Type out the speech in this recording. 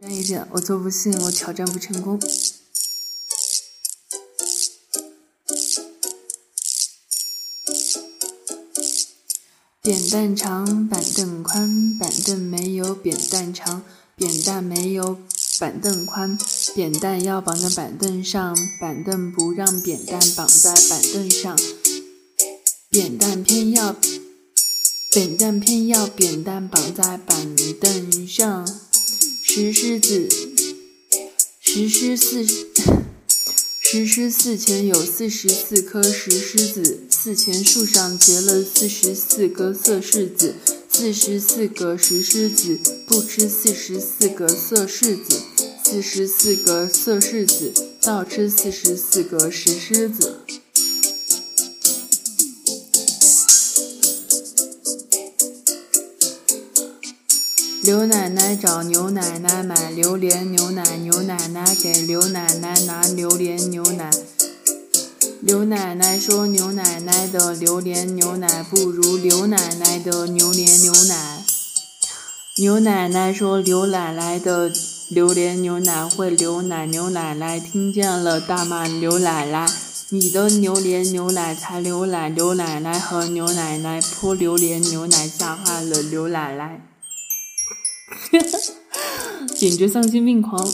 然一阵，我做不信，我挑战不成功。扁担长，板凳宽，板凳没有扁担长，扁担没有板凳宽，扁担要绑在板凳上，板凳不让扁担绑在板凳上，扁担偏要扁担偏要扁担绑在板凳上。石狮子，石狮四，石狮寺前有四十四颗石狮子。寺前树上结了四十四个色柿子，四十四个石狮子不吃四十四个色柿子，四十四个色柿子倒吃四十四个石狮子。刘奶奶找牛奶奶买榴莲牛奶，牛奶奶给刘奶奶拿榴莲牛奶。刘奶奶说：“牛奶奶的榴莲牛奶不如刘奶奶的榴莲牛奶。”牛奶奶说：“刘奶奶的榴莲牛奶会流奶。”牛奶奶听见了，大骂刘奶奶：“你的榴莲牛奶才流奶！”刘奶奶和牛奶奶泼榴莲牛奶，吓坏了刘奶奶，简直丧心病狂。